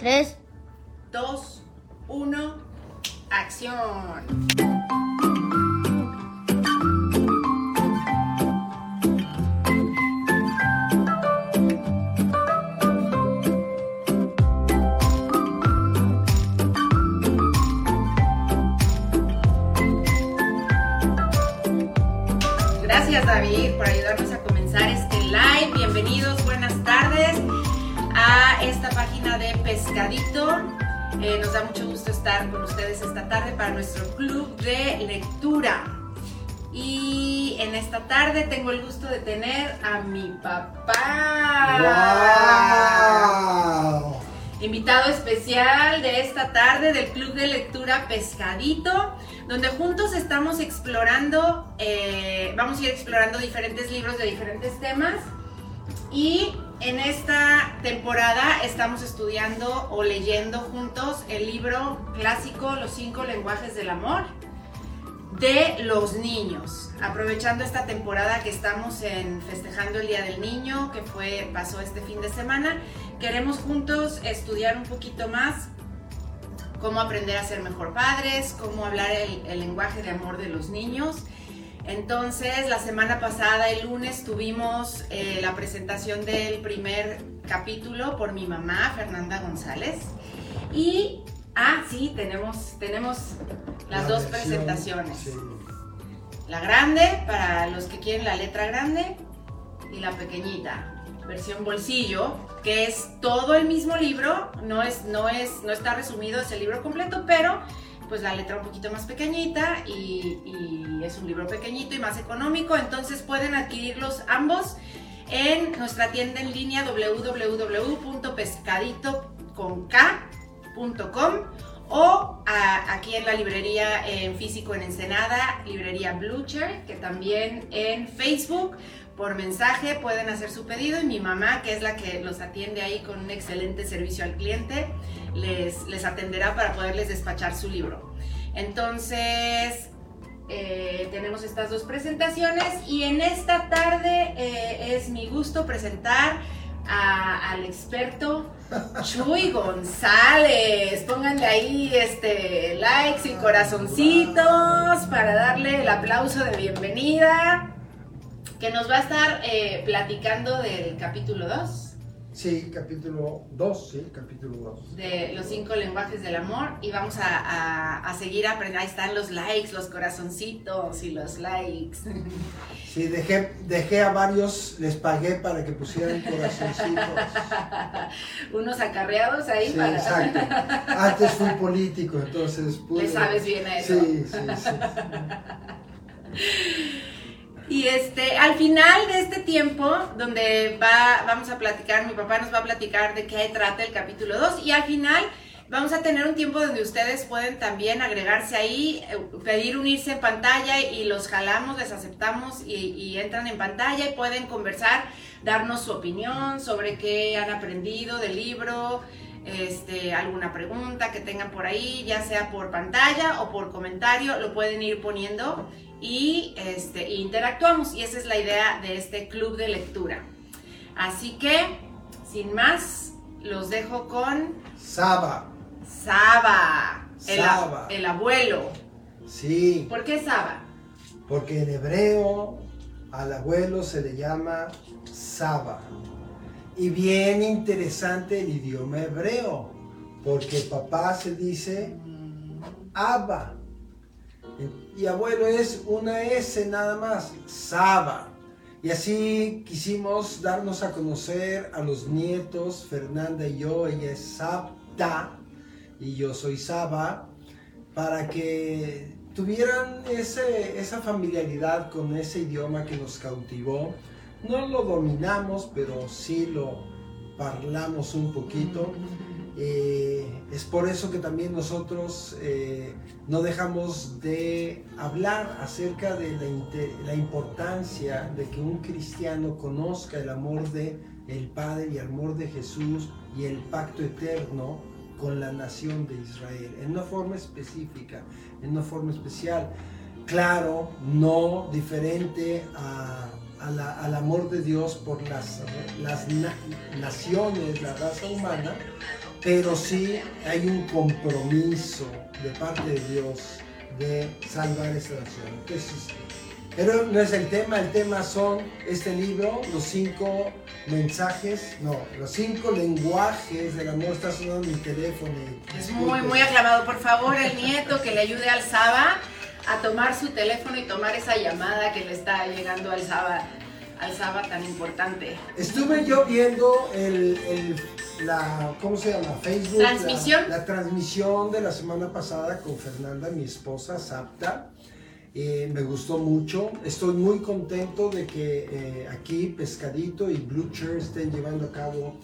3, 2, 1, acción. Gracias David por ayudarnos Pescadito. Eh, nos da mucho gusto estar con ustedes esta tarde para nuestro club de lectura. Y en esta tarde tengo el gusto de tener a mi papá. ¡Wow! Invitado especial de esta tarde del Club de Lectura Pescadito, donde juntos estamos explorando, eh, vamos a ir explorando diferentes libros de diferentes temas. Y en esta temporada estamos estudiando o leyendo juntos el libro clásico Los cinco lenguajes del amor de los niños. Aprovechando esta temporada que estamos en festejando el Día del Niño, que fue pasó este fin de semana, queremos juntos estudiar un poquito más cómo aprender a ser mejor padres, cómo hablar el, el lenguaje de amor de los niños. Entonces, la semana pasada, el lunes, tuvimos eh, la presentación del primer capítulo por mi mamá, Fernanda González. Y, ah, sí, tenemos, tenemos las La dos versión, presentaciones. sí. La grande, para los que quieren la letra grande, y la pequeñita, versión bolsillo, que es todo el mismo libro, no, es, no, es, no está resumido, es el libro completo, pero pues la letra un poquito más pequeñita y, es un libro pequeñito y más económico, entonces pueden adquirirlos ambos en nuestra tienda en línea www.pescadito.com o aquí en la librería en físico en Ensenada, librería Blucher, que también en Facebook por mensaje pueden hacer su pedido y mi mamá, que es la que los atiende ahí con un excelente servicio al cliente, les, atenderá para poderles despachar su libro. Entonces, eh, tenemos estas dos presentaciones y en esta tarde eh, es mi gusto presentar al experto Chuy González. Pónganle ahí este, likes y corazoncitos para darle el aplauso de bienvenida que nos va a estar eh, platicando del capítulo 2 Sí, capítulo 2, sí, capítulo 2. de los cinco lenguajes del amor y vamos a, a- a seguir aprendiendo. Ahí están los likes, los corazoncitos y los likes. Sí, dejé, dejé a varios, les pagué para que pusieran corazoncitos. Unos acarreados ahí Sí, para... exacto. Antes fui político, entonces pude... Le sabes bien a eso. Sí, sí, sí. Y este, al final de este tiempo, donde va, vamos a platicar, mi papá nos va a platicar de qué trata el capítulo 2, y al final vamos a tener un tiempo donde ustedes pueden también agregarse ahí, eh, pedir unirse en pantalla y los jalamos, les aceptamos y, entran en pantalla y pueden conversar, darnos su opinión sobre qué han aprendido del libro, este, alguna pregunta que tengan por ahí, ya sea por pantalla o por comentario, lo pueden ir poniendo y este, interactuamos. Y esa es la idea de este club de lectura. Así que, sin más, los dejo con Saba, Saba, el, Saba. el abuelo. sí, ¿Por qué Saba? porque en hebreo al abuelo se le llama Saba. Y bien interesante el idioma hebreo, porque papá se dice Abba. Y abuelo es una S nada más, Saba. Y así quisimos darnos a conocer a los nietos, Fernanda y yo, ella es Sabta y yo soy Saba, para que tuvieran ese, esa familiaridad con ese idioma que nos cautivó. No lo dominamos, pero sí lo parlaamos un poquito. Eh, es por eso que también nosotros eh, no dejamos de hablar acerca de la, importancia de que un cristiano conozca el amor de el Padre y el amor de Jesús y el pacto eterno con la nación de Israel, en una forma específica, en una forma especial. Claro, no diferente a, al amor de Dios por las, las na- naciones, la raza humana, pero sí hay un compromiso de parte de Dios de salvar esta nación. Entonces, pero no es el tema, el tema son este libro, los cinco mensajes, no, los cinco lenguajes del amor. Está sonando mi teléfono. Es muy, muy aclamado. Por favor, el nieto que le ayude al Saba a tomar su teléfono y tomar esa llamada que le está llegando al Saba, al Saba tan importante. Estuve yo viendo el, la, ¿cómo se llama? Facebook. Transmisión. La, transmisión de la semana pasada con Fernanda, mi esposa, Sapta. Eh, me gustó mucho. Estoy muy contento de que eh, aquí Pescadito y Blue Chair estén llevando a cabo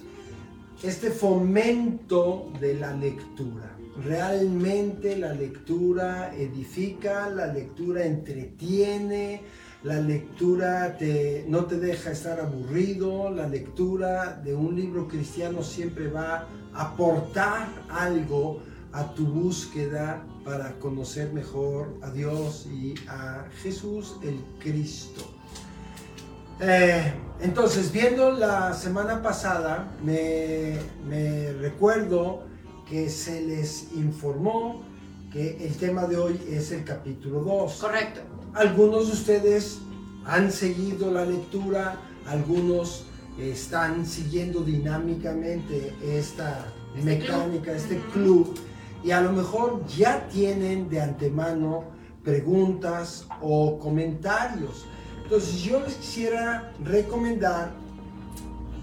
este fomento de la lectura. Realmente la lectura edifica, la lectura entretiene, la lectura te, no te deja estar aburrido, la lectura de un libro cristiano siempre va a aportar algo a tu búsqueda para conocer mejor a Dios y a Jesús el Cristo. Eh, entonces, viendo la semana pasada, me, recuerdo que se les informó que el tema de hoy es el capítulo 2. Correcto. Algunos de ustedes han seguido la lectura, algunos están siguiendo dinámicamente esta este mecánica, este club, y a lo mejor ya tienen de antemano preguntas o comentarios. Entonces yo les quisiera recomendar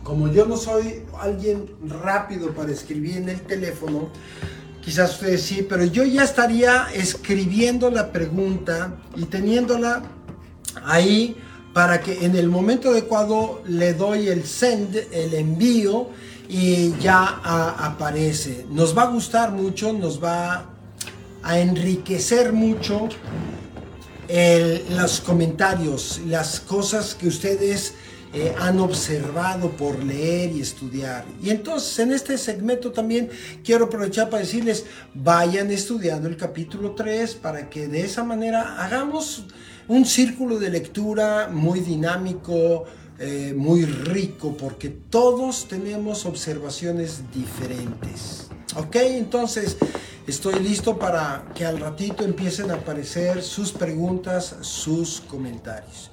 como yo no soy alguien rápido para escribir en el teléfono, quizás ustedes sí, pero yo ya estaría escribiendo la pregunta y teniéndola ahí para que en el momento adecuado le doy el send, el envío y ya aparece. Nos va a gustar mucho, nos va a enriquecer mucho los comentarios, las cosas que ustedes eh, han observado por leer y estudiar. Y entonces en este segmento también quiero aprovechar para decirles, vayan estudiando el capítulo 3 para que de esa manera hagamos un círculo de lectura muy dinámico, eh, muy rico, porque todos tenemos observaciones diferentes. Ok, entonces estoy listo para que al ratito empiecen a aparecer sus preguntas, sus comentarios.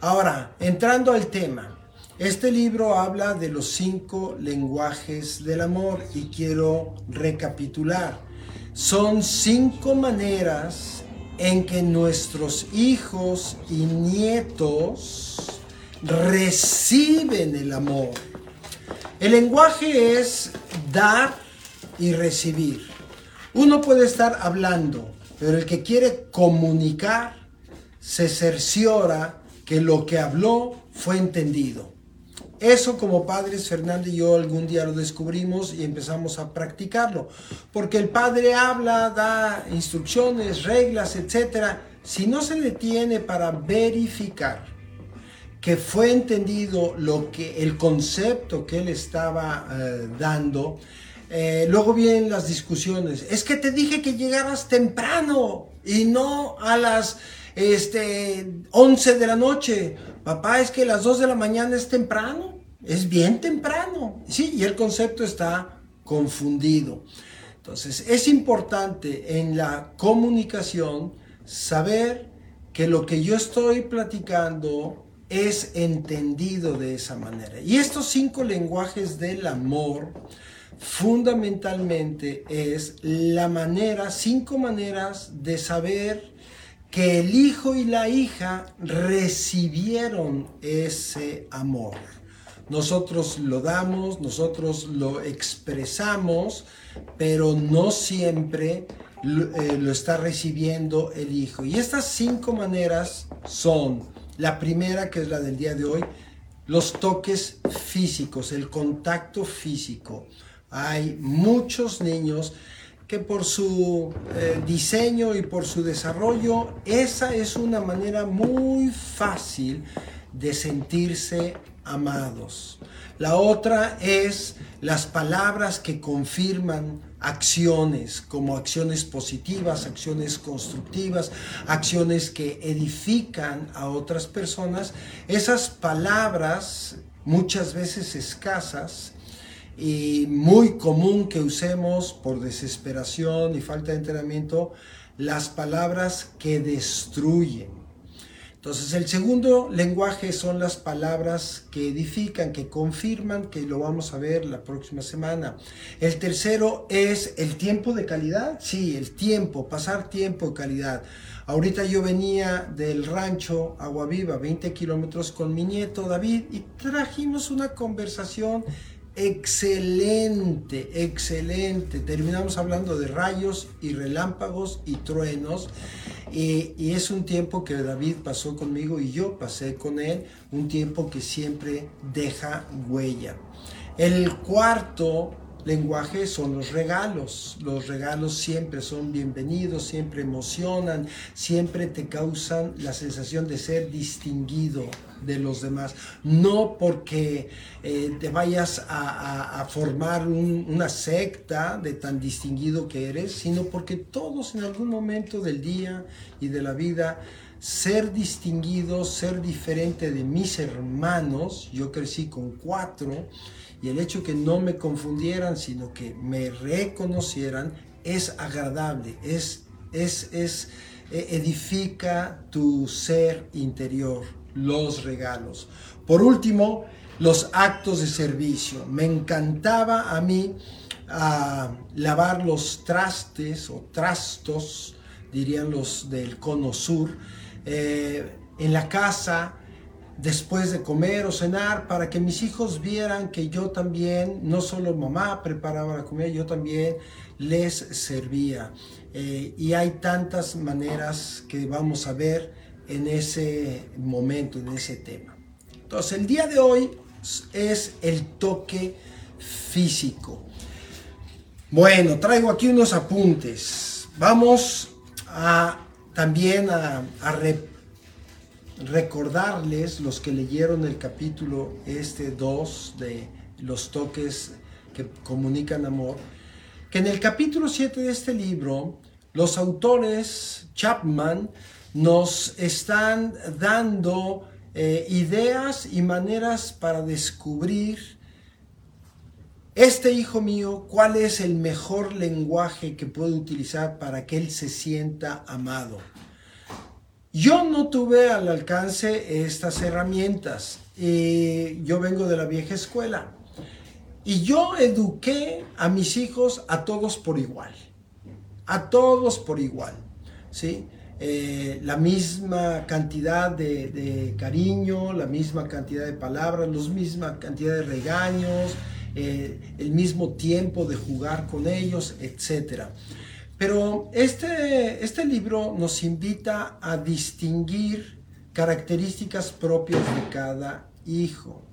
Ahora, entrando al tema, este libro habla de los cinco lenguajes del amor y quiero recapitular. Son cinco maneras en que nuestros hijos y nietos reciben el amor. El lenguaje es dar y recibir. Uno puede estar hablando, pero el que quiere comunicar se cerciora que lo que habló fue entendido. Eso como padres, Fernando y yo algún día lo descubrimos y empezamos a practicarlo. Porque el padre habla, da instrucciones, reglas, etc. Si no se detiene para verificar que fue entendido lo que, el concepto que él estaba eh, dando, eh, luego vienen las discusiones. Es que te dije que llegaras temprano y no a las este, 11 de la noche. Papá, es que las 2 de la mañana es temprano. Es bien temprano. Sí, y el concepto está confundido. Entonces, es importante en la comunicación saber que lo que yo estoy platicando es entendido de esa manera. Y estos cinco lenguajes del amor fundamentalmente es la manera, cinco maneras de saber que el hijo y la hija recibieron ese amor. Nosotros lo damos, nosotros lo expresamos, pero no siempre lo, eh, está recibiendo el hijo. Y estas cinco maneras son, la primera que es la del día de hoy, los toques físicos, el contacto físico. Hay muchos niños que por su eh, diseño y por su desarrollo, esa es una manera muy fácil de sentirse amados. La otra es las palabras que confirman acciones, como acciones positivas, acciones constructivas, acciones que edifican a otras personas. Esas palabras, muchas veces escasas, y muy común que usemos por desesperación y falta de entrenamiento las palabras que destruyen. Entonces el segundo lenguaje son las palabras que edifican, que confirman, que lo vamos a ver la próxima semana. El tercero es el tiempo de calidad, sí, el tiempo, pasar tiempo de calidad. Ahorita yo venía del rancho Agua Viva, 20 kilómetros con mi nieto David y trajimos una conversación excelente, excelente. Terminamos hablando de rayos y relámpagos y truenos. Y, y, es un tiempo que David pasó conmigo y yo pasé con él, un tiempo que siempre deja huella. El cuarto lenguaje son los regalos. Los regalos siempre son bienvenidos, siempre emocionan, siempre te causan la sensación de ser distinguido de los demás. No porque eh, te vayas a, formar una secta de tan distinguido que eres, sino porque todos en algún momento del día y de la vida ser distinguido, ser diferente de mis hermanos, yo crecí con cuatro, y el hecho que no me confundieran, sino que me reconocieran, es agradable, es, es, es e, edifica tu ser interior, los regalos. Por último, los actos de servicio. Me encantaba a mí ah, lavar los trastes o trastos, dirían los del cono sur, eh, en la casa, después de comer o cenar para que mis hijos vieran que yo también, no solo mamá preparaba la comida, yo también les servía. Eh, y hay tantas maneras que vamos a ver en ese momento, en ese tema. Entonces, el día de hoy es el toque físico. Bueno, traigo aquí unos apuntes. Vamos a también a, a recordarles, los que leyeron el capítulo este 2 de los toques que comunican amor, que en el capítulo 7 de este libro, los autores Chapman nos están dando eh, ideas y maneras para descubrir este hijo mío, cuál es el mejor lenguaje que puede utilizar para que él se sienta amado. Yo no tuve al alcance estas herramientas. y yo vengo de la vieja escuela. Y yo eduqué a mis hijos a todos por igual. A todos por igual. ¿sí? Eh, la misma cantidad de, cariño, la misma cantidad de palabras, la misma cantidad de regaños, eh, el mismo tiempo de jugar con ellos, etcétera. Pero este, este libro nos invita a distinguir características propias de cada hijo.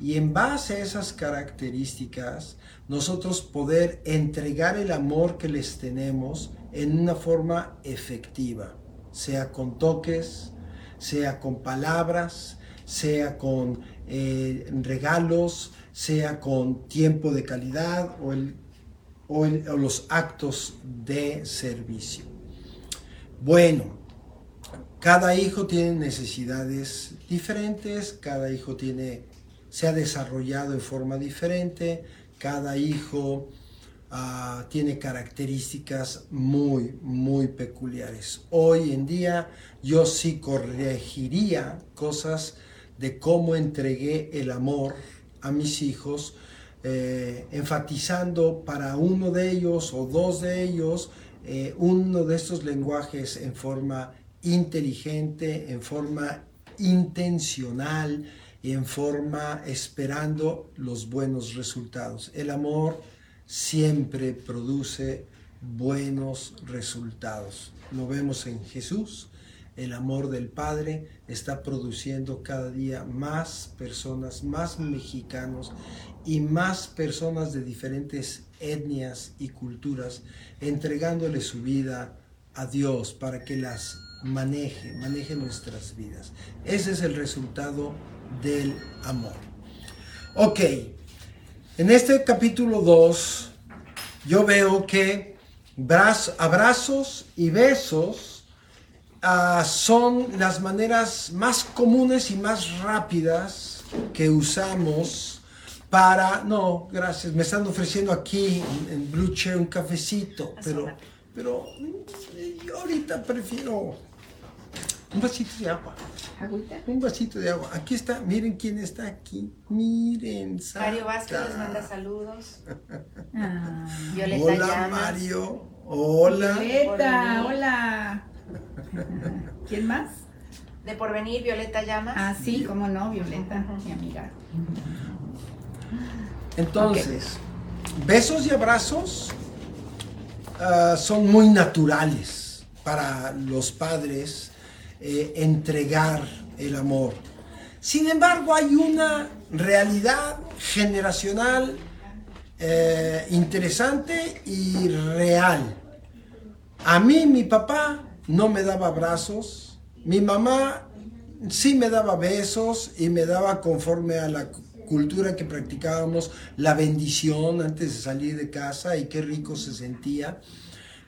Y en base a esas características, nosotros poder entregar el amor que les tenemos en una forma efectiva, sea con toques, sea con palabras, sea con eh, regalos, sea con tiempo de calidad o el o, los actos de servicio. Bueno, cada hijo tiene necesidades diferentes, cada hijo tiene, se ha desarrollado de forma diferente, cada hijo ah, tiene características muy, muy peculiares. Hoy en día yo sí corregiría cosas de cómo entregué el amor a mis hijos eh, enfatizando para uno de ellos o dos de ellos eh, uno de estos lenguajes en forma inteligente, en forma intencional y en forma esperando los buenos resultados. El amor siempre produce buenos resultados. Lo vemos en Jesús. El amor del Padre está produciendo cada día más personas, más mexicanos y más personas de diferentes etnias y culturas, entregándole su vida a Dios para que las maneje, maneje nuestras vidas. Ese es el resultado del amor. Ok, en este capítulo 2 yo veo que abrazos y besos ah, son las maneras más comunes y más rápidas que usamos para, no, gracias, me están ofreciendo aquí en, Blue Chair un cafecito, pero, pero yo ahorita prefiero un vasito de agua. Un vasito de agua. Aquí está, miren quién está aquí. Miren. Mario Vázquez les manda saludos. Ah. hola Mario. Hola. Violeta, hola. ¿Quién más? De porvenir, Violeta Llamas. Ah, sí, cómo no, Violeta, mi amiga. Entonces, besos y abrazos ah, son muy naturales para los padres eh, entregar el amor. Sin embargo, hay una realidad generacional eh, interesante y real. A mí mi papá no me daba abrazos, mi mamá sí me daba besos y me daba conforme a la cultura que practicábamos la bendición antes de salir de casa y qué rico se sentía.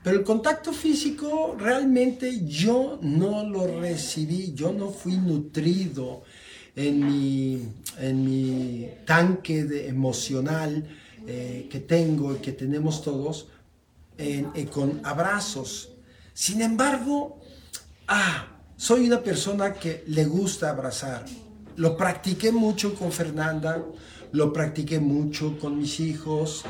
Pero el contacto físico realmente yo no lo recibí, yo no fui nutrido en mi, en mi tanque de emocional eh, que tengo y que tenemos todos eh, con abrazos. Sin embargo, ah, soy una persona que le gusta abrazar. Lo practiqué mucho con Fernanda, lo practiqué mucho con mis hijos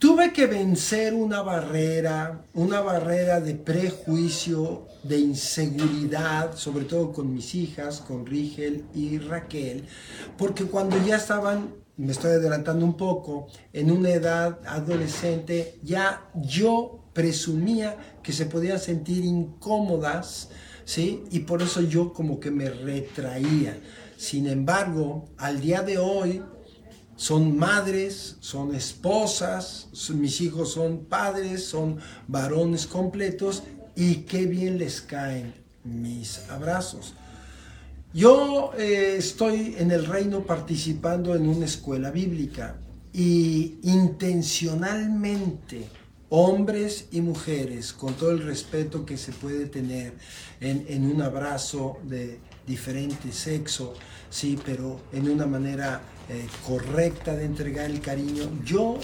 Tuve que vencer una barrera, una barrera de prejuicio, de inseguridad, sobre todo con mis hijas, con Rigel y Raquel, porque cuando ya estaban, me estoy adelantando un poco, en una edad adolescente, ya yo presumía que se podían sentir incómodas, ¿sí? Y por eso yo como que me retraía. Sin embargo, al día de hoy, son madres, son esposas, mis hijos son padres, son varones completos y qué bien les caen mis abrazos. Yo eh, estoy en el reino participando en una escuela bíblica y intencionalmente hombres y mujeres, con todo el respeto que se puede tener en, en un abrazo de diferente sexo, sí, pero en una manera eh, correcta de entregar el cariño. Yo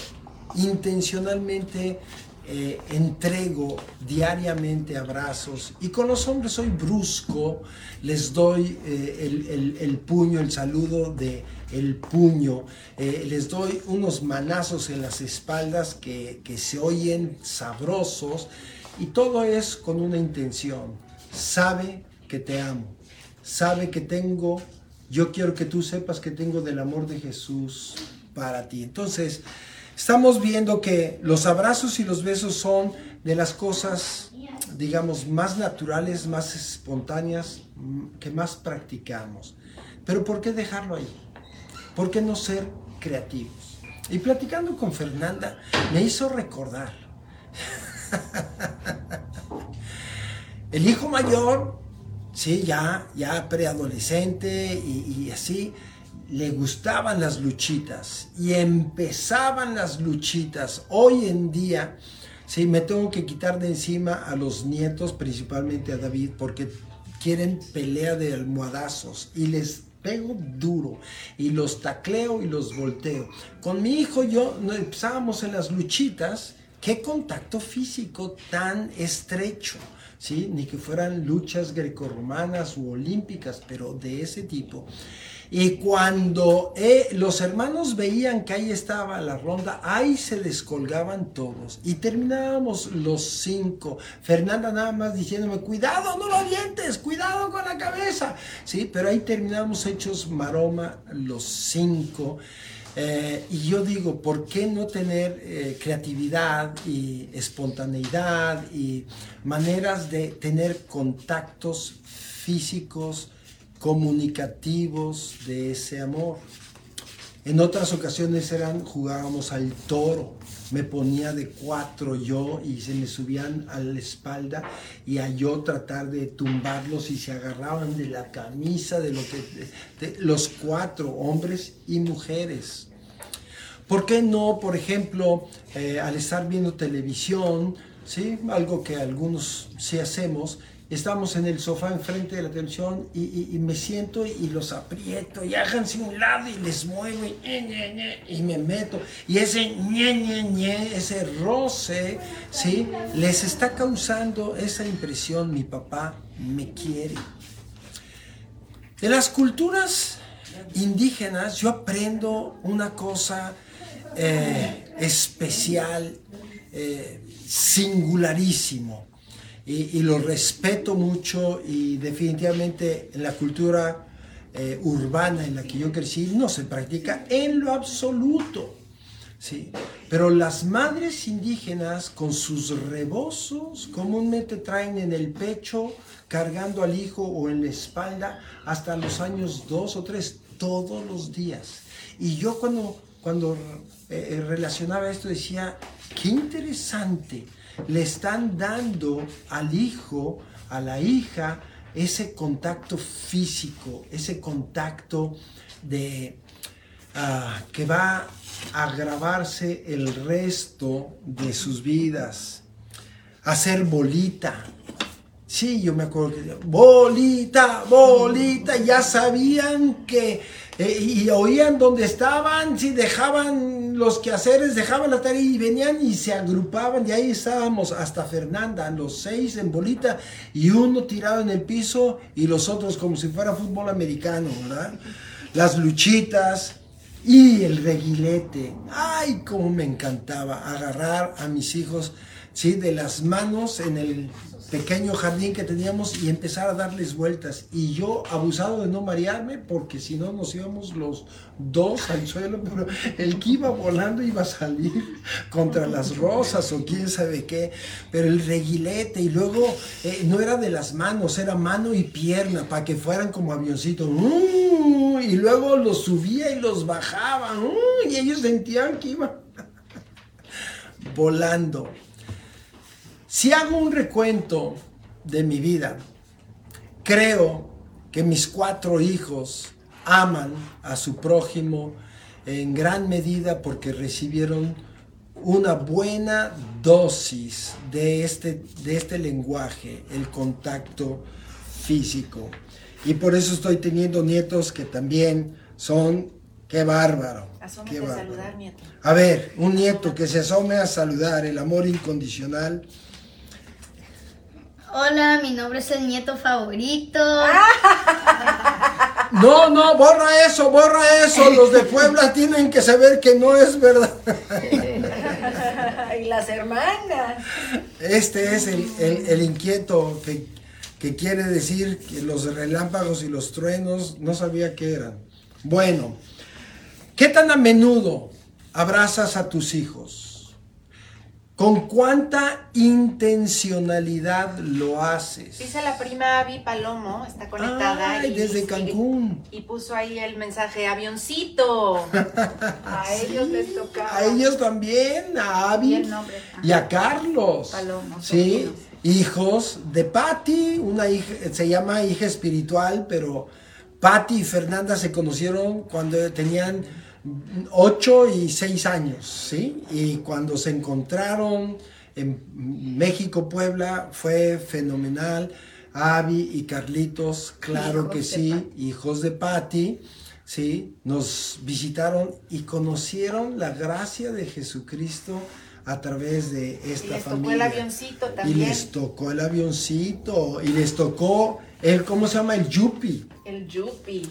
intencionalmente eh, entrego diariamente abrazos y con los hombres soy brusco, les doy eh, el, puño, el saludo de el puño, les doy unos manazos en las espaldas que, que se oyen sabrosos y todo es con una intención. Sabe que te amo, sabe que tengo yo quiero que tú sepas que tengo del amor de Jesús para ti. Entonces, estamos viendo que los abrazos y los besos son de las cosas, digamos, más naturales, más espontáneas, mm, que más practicamos. Pero ¿por qué dejarlo ahí? ¿Por qué no ser creativos? Y platicando con Fernanda, me hizo recordar. El hijo mayor sí, ya, ya preadolescente y, así, le gustaban las luchitas y empezaban las luchitas. Hoy en día, sí, me tengo que quitar de encima a los nietos, principalmente a David, porque quieren pelea de almohadazos y les pego duro y los tacleo y los volteo. Con mi hijo yo empezábamos en las luchitas, qué contacto físico tan estrecho. ¿Sí? ni que fueran luchas grecorromanas u olímpicas, pero de ese tipo. Y cuando eh, los hermanos veían que ahí estaba la ronda, ahí se descolgaban todos. Y terminábamos los cinco. Fernanda nada más diciéndome, cuidado, no lo dientes, cuidado con la cabeza. Sí, pero ahí terminamos hechos maroma los cinco. Eh, y yo digo, ¿por qué no tener eh, creatividad y espontaneidad y maneras de tener contactos físicos, comunicativos de ese amor? En otras ocasiones eran, jugábamos al toro, me ponía de cuatro yo y se me subían a la espalda y a yo tratar de tumbarlos y se agarraban de la camisa de lo que los cuatro hombres y mujeres ¿Por qué no, por ejemplo, eh, al estar viendo televisión, ¿sí? algo que algunos sí hacemos, estamos en el sofá enfrente de la televisión y, me siento y los aprieto y háganse un lado y les muevo y, y me meto. Y ese ñe, ñe, ñe, ese roce, ¿sí? Les está causando esa impresión, mi papá me quiere. De las culturas indígenas yo aprendo una cosa eh, especial, eh, singularísimo y, lo respeto mucho y definitivamente en la cultura eh, urbana en la que yo crecí no se practica en lo absoluto. ¿sí? Pero las madres indígenas con sus rebozos comúnmente traen en el pecho cargando al hijo o en la espalda hasta los años dos o tres todos los días. Y yo cuando, cuando eh, relacionaba esto decía, qué interesante le están dando al hijo, a la hija, ese contacto físico, ese contacto de ah, que va a agravarse el resto de sus vidas. Hacer bolita. Sí, yo me acuerdo que bolita, bolita, ya sabían que eh, y oían dónde estaban, si dejaban los quehaceres, dejaban la tarea y venían y se agrupaban y ahí estábamos hasta Fernanda, los seis en bolita y uno tirado en el piso y los otros como si fuera fútbol americano, ¿verdad? Las luchitas y el reguilete. Ay, cómo me encantaba agarrar a mis hijos, ¿sí? De las manos en el pequeño jardín que teníamos y empezar a darles vueltas. Y yo abusado de no marearme porque si no nos íbamos los dos al suelo, pero el que iba volando iba a salir contra las rosas o quién sabe qué. Pero el reguilete y luego eh, no era de las manos, era mano y pierna para que fueran como avioncitos. ¡Uh! y luego los subía y los bajaba. Y ellos sentían que iban volando. Si hago un recuento de mi vida, creo que mis cuatro hijos aman a su prójimo en gran medida porque recibieron una buena dosis de este, de este lenguaje, el contacto físico. Y por eso estoy teniendo nietos que también son, qué bárbaro. Qué bárbaro. A saludar, nieto. A ver, un nieto que se asome a saludar, el amor incondicional Hola, mi nombre es el nieto favorito. No, no, borra eso, borra eso. Los de Puebla tienen que saber que no es verdad. y las hermanas. Este es el, inquieto que, que, quiere decir que los relámpagos y los truenos no sabía qué eran. Bueno, ¿qué tan a menudo abrazas a tus hijos? ¿Con cuánta intencionalidad lo haces? Dice la prima Avi Palomo, está conectada. Ay, desde Cancún. Y, puso ahí el mensaje, avioncito. a ellos les tocaba. A ellos también, a Avi. Y, a Carlos. Palomo. Sí, hijos de Patti, una hija, se llama hija espiritual, pero Patti y Fernanda se conocieron cuando tenían 8 y 6 años, ¿sí? Y cuando se encontraron en México, Puebla, fue fenomenal. Avi y Carlitos, claro que sí, hijos de Patti, ¿sí? Nos visitaron y conocieron la gracia de Jesucristo a través de esta y les Tocó el avioncito también. Y les tocó el avioncito, y les tocó el, ¿cómo se llama? El yupi. El yupi.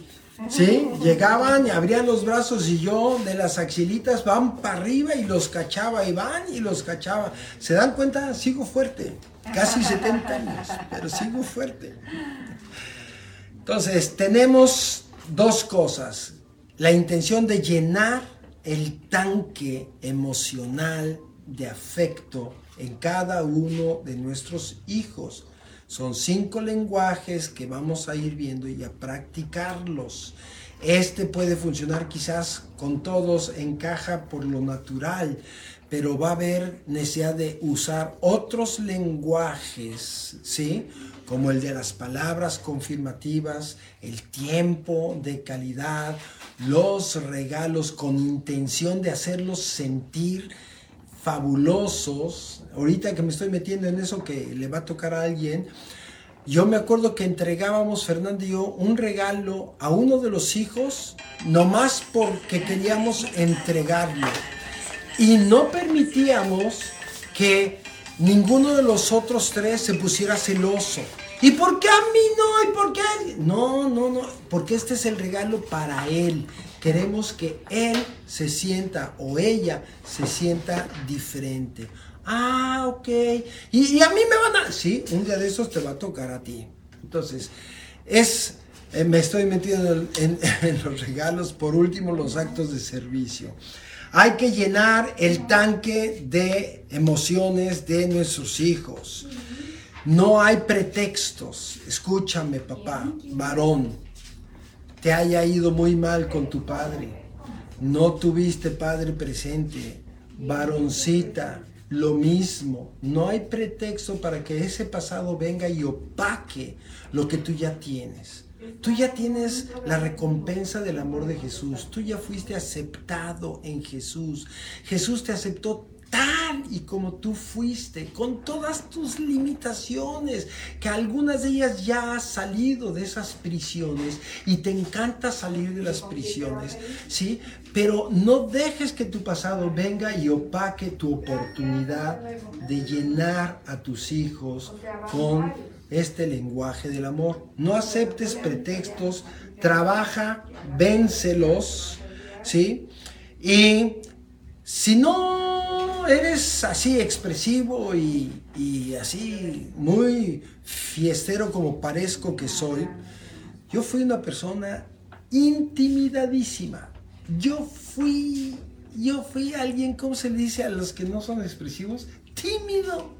¿Sí? Llegaban y abrían los brazos y yo de las axilitas van para arriba y los cachaba y van y los cachaba. ¿Se dan cuenta? Sigo fuerte. Casi 70 años, pero sigo fuerte. Entonces, tenemos dos cosas. La intención de llenar el tanque emocional de afecto en cada uno de nuestros hijos. Son cinco lenguajes que vamos a ir viendo y a practicarlos. Este puede funcionar quizás con todos, encaja por lo natural, pero va a haber necesidad de usar otros lenguajes, ¿sí? Como el de las palabras confirmativas, el tiempo de calidad, los regalos con intención de hacerlos sentir fabulosos, ahorita que me estoy metiendo en eso que le va a tocar a alguien, yo me acuerdo que entregábamos, Fernando y yo, un regalo a uno de los hijos, nomás porque queríamos entregarlo. Y no permitíamos que ninguno de los otros tres se pusiera celoso. ¿Y por qué a mí no? ¿Y por qué? a él? No, no, no, porque este es el regalo para él. Queremos que él se sienta o ella se sienta diferente. Ah, ok. Y, a mí me van a... Sí, un día de esos te va a tocar a ti. Entonces, es... eh, me estoy metiendo en, en- en los regalos. Por último, los actos de servicio. Hay que llenar el tanque de emociones de nuestros hijos. No hay pretextos. Escúchame, papá, varón. Te haya ido muy mal con tu padre. No tuviste padre presente. Varoncita, lo mismo. No hay pretexto para que ese pasado venga y opaque lo que tú ya tienes. Tú ya tienes la recompensa del amor de Jesús. Tú ya fuiste aceptado en Jesús. Jesús te aceptó tal y como tú fuiste, con todas tus limitaciones, que algunas de ellas ya has salido de esas prisiones y te encanta salir de las prisiones, ¿sí? Pero no dejes que tu pasado venga y opaque tu oportunidad de llenar a tus hijos con este lenguaje del amor. No aceptes pretextos, trabaja, véncelos, ¿sí? Y si no eres así expresivo y, y así muy fiestero como parezco que soy, yo fui una persona intimidadísima. Yo fui, yo fui alguien, ¿cómo se dice a los que no son expresivos? Tímido,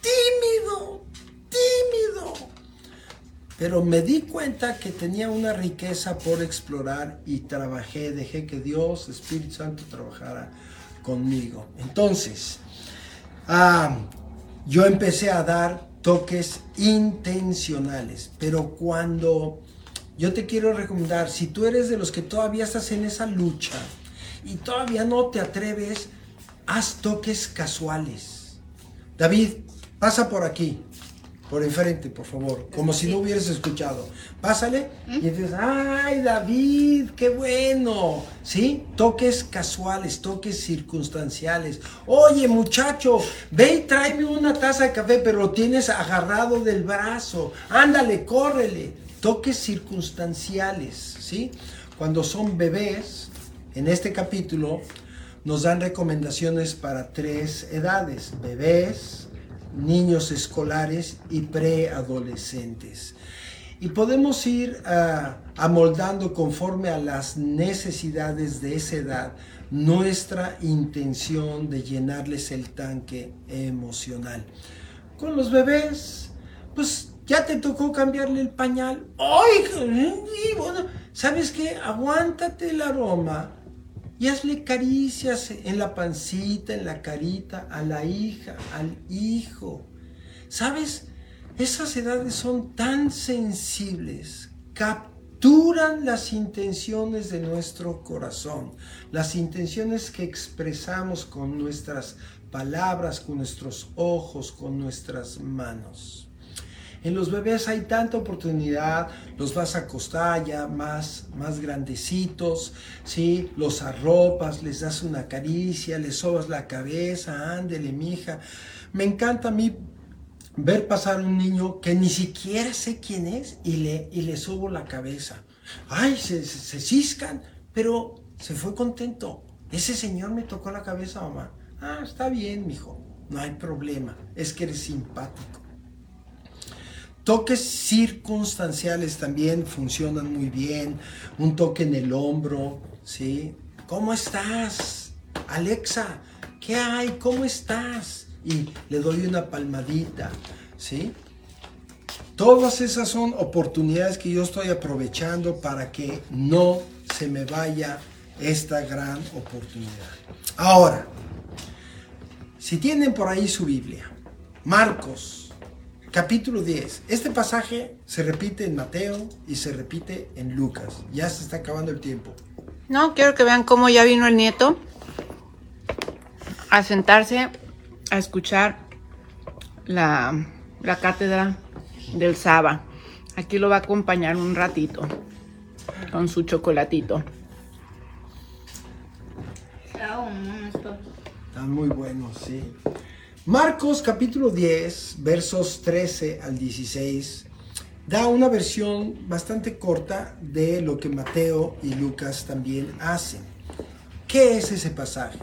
tímido, tímido. Pero me di cuenta que tenía una riqueza por explorar y trabajé, dejé que Dios, Espíritu Santo, trabajara conmigo. Entonces, ah, yo empecé a dar toques intencionales, pero cuando yo te quiero recomendar, si tú eres de los que todavía estás en esa lucha y todavía no te atreves, haz toques casuales. David, pasa por aquí, por enfrente, por favor, como si no hubieras escuchado. Pásale y dices, ay David, qué bueno. ¿Sí? Toques casuales, toques circunstanciales. Oye muchacho, ve y tráeme una taza de café, pero lo tienes agarrado del brazo. Ándale, córrele. Toques circunstanciales, ¿sí? Cuando son bebés, en este capítulo nos dan recomendaciones para tres edades, bebés, niños escolares y preadolescentes. Y podemos ir ah, amoldando conforme a las necesidades de esa edad nuestra intención de llenarles el tanque emocional. Con los bebés, pues ya te tocó cambiarle el pañal. ¡Ay! ¿Sabes qué? Aguántate el aroma y hazle caricias en la pancita, en la carita, a la hija, al hijo. ¿Sabes? Esas edades son tan sensibles, capturan las intenciones de nuestro corazón, las intenciones que expresamos con nuestras palabras, con nuestros ojos, con nuestras manos. En los bebés hay tanta oportunidad, los vas a acostar ya más, más grandecitos, ¿sí? Los arropas, les das una caricia, les sobas la cabeza, ándele, mija. Me encanta a mí ver pasar un niño que ni siquiera sé quién es y le, y le sobo la cabeza. Ay, se, se, se ciscan, pero se fue contento. Ese señor me tocó la cabeza, mamá. Ah, está bien, mijo, no hay problema, es que eres simpático. Toques circunstanciales también funcionan muy bien. Un toque en el hombro, ¿sí? ¿Cómo estás? Alexa, ¿qué hay? ¿Cómo estás? Y le doy una palmadita, ¿sí? Todas esas son oportunidades que yo estoy aprovechando para que no se me vaya esta gran oportunidad. Ahora, si tienen por ahí su Biblia, Marcos capítulo 10. Este pasaje se repite en Mateo y se repite en Lucas. Ya se está acabando el tiempo. No, quiero que vean cómo ya vino el nieto a sentarse a escuchar la, la cátedra del Saba. Aquí lo va a acompañar un ratito con su chocolatito. Están muy buenos, sí. Marcos capítulo 10, versos 13 al 16, da una versión bastante corta de lo que Mateo y Lucas también hacen. ¿Qué es ese pasaje?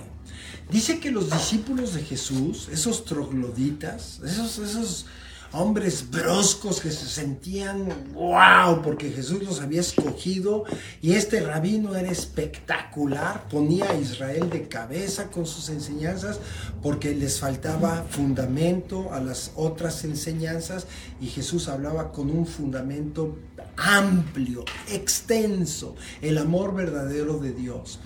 Dice que los discípulos de Jesús, esos trogloditas, esos, esos hombres bruscos que se sentían wow porque Jesús los había escogido y este rabino era espectacular, ponía a Israel de cabeza con sus enseñanzas porque les faltaba fundamento a las otras enseñanzas y Jesús hablaba con un fundamento amplio, extenso, el amor verdadero de Dios.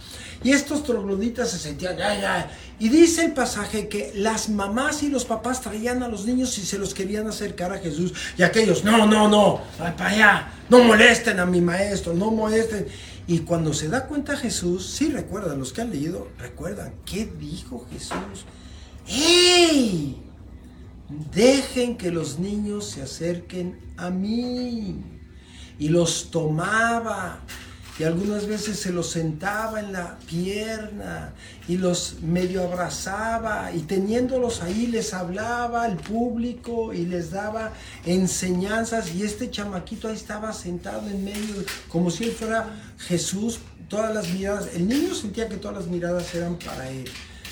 Y estos trogloditas se sentían, ya, ya. Y dice el pasaje que las mamás y los papás traían a los niños y se los querían acercar a Jesús. Y aquellos, no, no, no, para allá, no molesten a mi maestro, no molesten. Y cuando se da cuenta Jesús, sí recuerdan, los que han leído, recuerdan, ¿qué dijo Jesús? ¡Ey! Dejen que los niños se acerquen a mí y los tomaba y algunas veces se los sentaba en la pierna y los medio abrazaba y teniéndolos ahí les hablaba al público y les daba enseñanzas y este chamaquito ahí estaba sentado en medio como si él fuera Jesús, todas las miradas, el niño sentía que todas las miradas eran para él,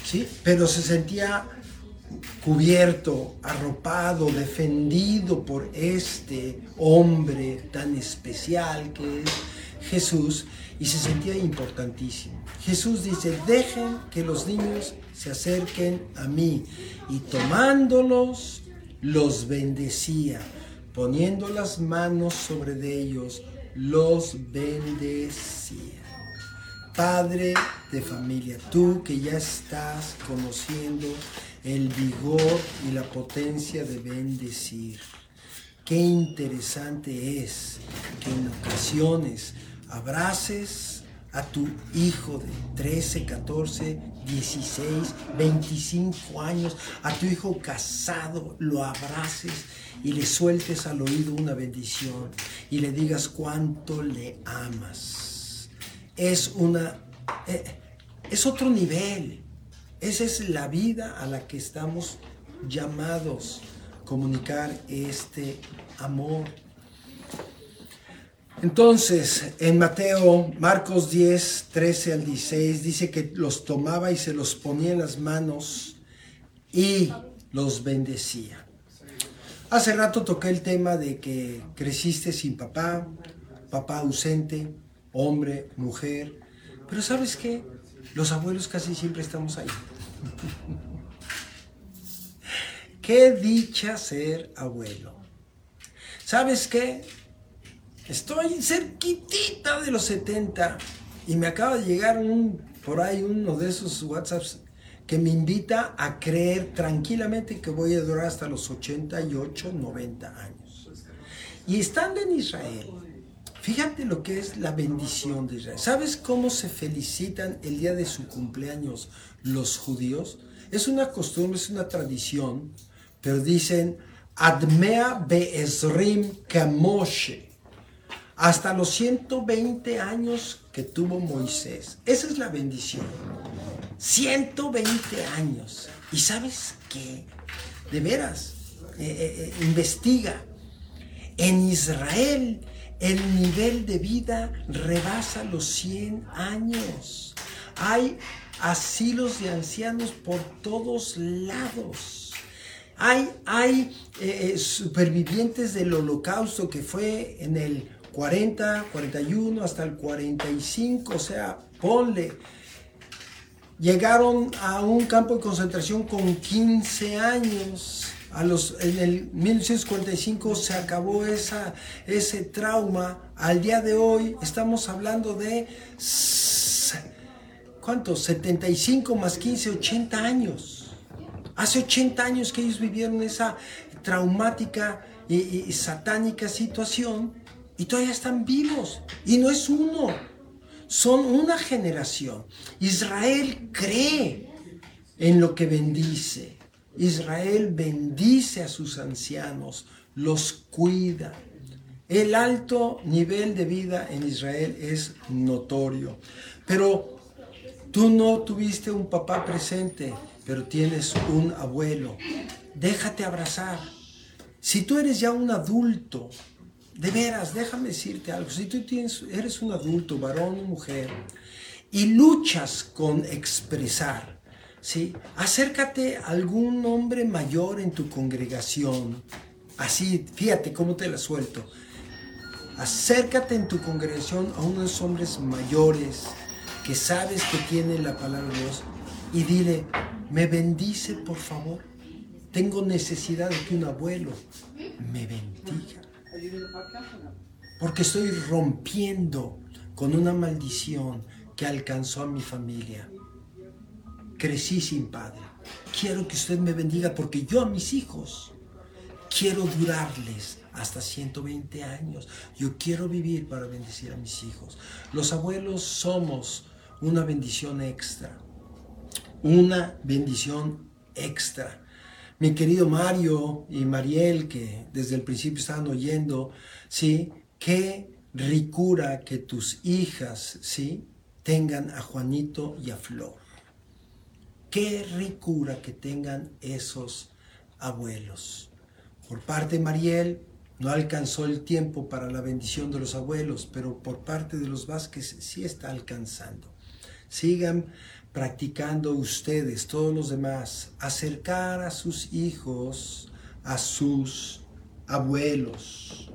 ¿sí? Pero se sentía cubierto, arropado, defendido por este hombre tan especial que es Jesús y se sentía importantísimo. Jesús dice, dejen que los niños se acerquen a mí y tomándolos los bendecía, poniendo las manos sobre ellos, los bendecía. Padre de familia, tú que ya estás conociendo el vigor y la potencia de bendecir. Qué interesante es que en ocasiones abraces a tu hijo de 13, 14, 16, 25 años, a tu hijo casado, lo abraces y le sueltes al oído una bendición y le digas cuánto le amas. Es una eh, es otro nivel. Esa es la vida a la que estamos llamados comunicar este amor. Entonces, en Mateo, Marcos 10, 13 al 16, dice que los tomaba y se los ponía en las manos y los bendecía. Hace rato toqué el tema de que creciste sin papá, papá ausente, hombre, mujer, pero ¿sabes qué? Los abuelos casi siempre estamos ahí. Qué dicha ser abuelo. ¿Sabes qué? Estoy cerquitita de los 70 y me acaba de llegar un, por ahí uno de esos WhatsApps que me invita a creer tranquilamente que voy a durar hasta los 88, 90 años. Y estando en Israel, Fíjate lo que es la bendición de Israel. ¿Sabes cómo se felicitan el día de su cumpleaños los judíos? Es una costumbre, es una tradición, pero dicen Admea Be'ezrim Kamoshe. Hasta los 120 años que tuvo Moisés. Esa es la bendición. 120 años. ¿Y sabes qué? De veras, eh, eh, eh, investiga. En Israel el nivel de vida rebasa los 100 años. Hay asilos de ancianos por todos lados. Hay, hay eh, eh, supervivientes del holocausto que fue en el 40, 41 hasta el 45, o sea, ponle. Llegaron a un campo de concentración con 15 años en el 1945 se acabó ese trauma. Al día de hoy estamos hablando de, ¿cuántos? 75 más 15, 80 años. Hace 80 años que ellos vivieron esa traumática y, satánica situación y todavía están vivos. Y no es uno, son una generación. Israel cree en lo que bendice Israel bendice a sus ancianos, los cuida. El alto nivel de vida en Israel es notorio. Pero tú no tuviste un papá presente, pero tienes un abuelo. Déjate abrazar. Si tú eres ya un adulto, de veras, déjame decirte algo. Si tú tienes, eres un adulto, varón o mujer, y luchas con expresar, ¿sí? Acércate a algún hombre mayor en tu congregación. Así, fíjate cómo te la suelto. Acércate en tu congregación a unos hombres mayores que sabes que tienen la palabra de Dios y dile, me bendice por favor. Tengo necesidad de que un abuelo me bendiga. Porque estoy rompiendo con una maldición que alcanzó a mi familia. Crecí sin padre. Quiero que usted me bendiga porque yo a mis hijos quiero durarles hasta 120 años. Yo quiero vivir para bendecir a mis hijos. Los abuelos somos una bendición extra. Una bendición extra mi querido Mario y Mariel, que desde el principio estaban oyendo, ¿sí? Qué ricura que tus hijas, ¿sí? Tengan a Juanito y a Flor. Qué ricura que tengan esos abuelos. Por parte de Mariel, no alcanzó el tiempo para la bendición de los abuelos, pero por parte de los Vázquez sí está alcanzando. Sigan practicando ustedes, todos los demás, acercar a sus hijos, a sus abuelos,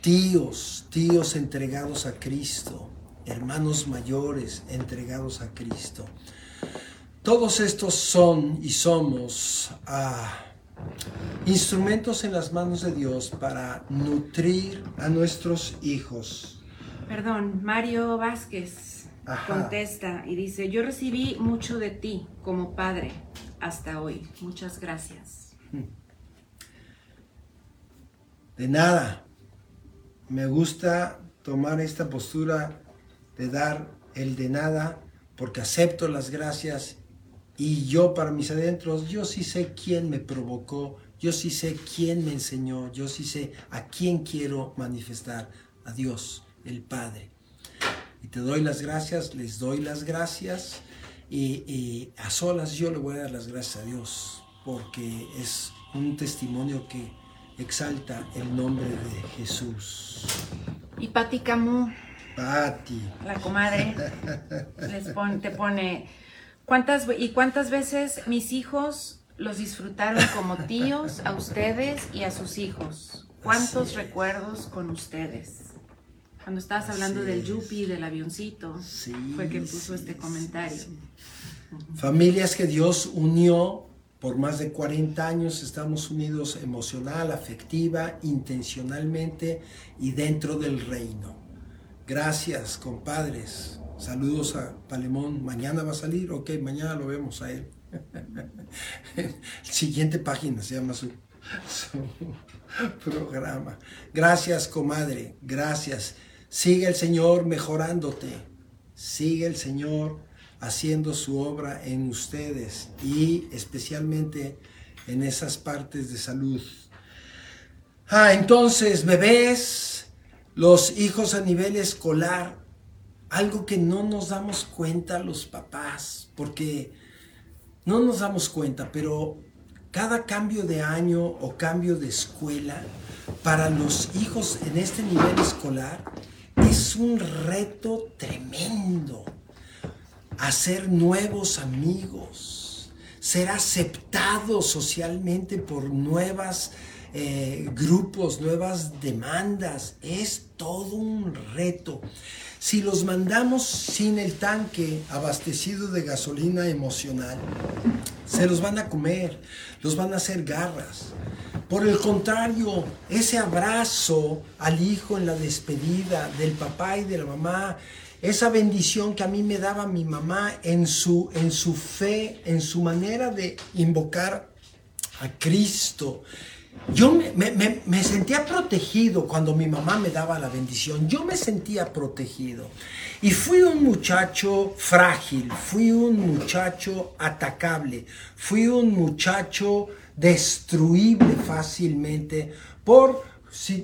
tíos, tíos entregados a Cristo, hermanos mayores entregados a Cristo. Todos estos son y somos ah, instrumentos en las manos de Dios para nutrir a nuestros hijos. Perdón, Mario Vázquez contesta y dice, yo recibí mucho de ti como padre hasta hoy. Muchas gracias. De nada. Me gusta tomar esta postura de dar el de nada porque acepto las gracias y yo para mis adentros, yo sí sé quién me provocó, yo sí sé quién me enseñó, yo sí sé a quién quiero manifestar, a Dios, el Padre. Y te doy las gracias, les doy las gracias y, a solas yo le voy a dar las gracias a Dios porque es un testimonio que exalta el nombre de Jesús. Y Pati Camus, Pati, la comadre, te pone, ¿cuántas, ¿y cuántas veces mis hijos los disfrutaron como tíos a ustedes y a sus hijos? ¿Cuántos recuerdos con ustedes? Cuando estabas hablando del Yupi, del avioncito, fue que puso este comentario. Familias que Dios unió por más de 40 años, estamos unidos emocional, afectiva, intencionalmente y dentro del reino. Gracias, compadres. Saludos a Palemón. Mañana va a salir, ok, mañana lo vemos a él. Siguiente página se llama su programa. Gracias, comadre. Gracias. Sigue el Señor mejorándote. Sigue el Señor haciendo su obra en ustedes y especialmente en esas partes de salud. Ah, entonces, bebés, los hijos a nivel escolar, algo que no nos damos cuenta los papás, porque no nos damos cuenta, pero cada cambio de año o cambio de escuela para los hijos en este nivel escolar es un reto tremendo. Hacer nuevos amigos, ser aceptado socialmente por nuevos eh, grupos, nuevas demandas, es todo un reto. Si los mandamos sin el tanque abastecido de gasolina emocional, se los van a comer, los van a hacer garras. Por el contrario, ese abrazo al hijo en la despedida del papá y de la mamá, esa bendición que a mí me daba mi mamá en su, en su fe, en su manera de invocar a Cristo, yo me, sentía protegido cuando mi mamá me daba la bendición. Yo me sentía protegido. Y fui un muchacho frágil, fui un muchacho atacable, fui un muchacho destruible fácilmente por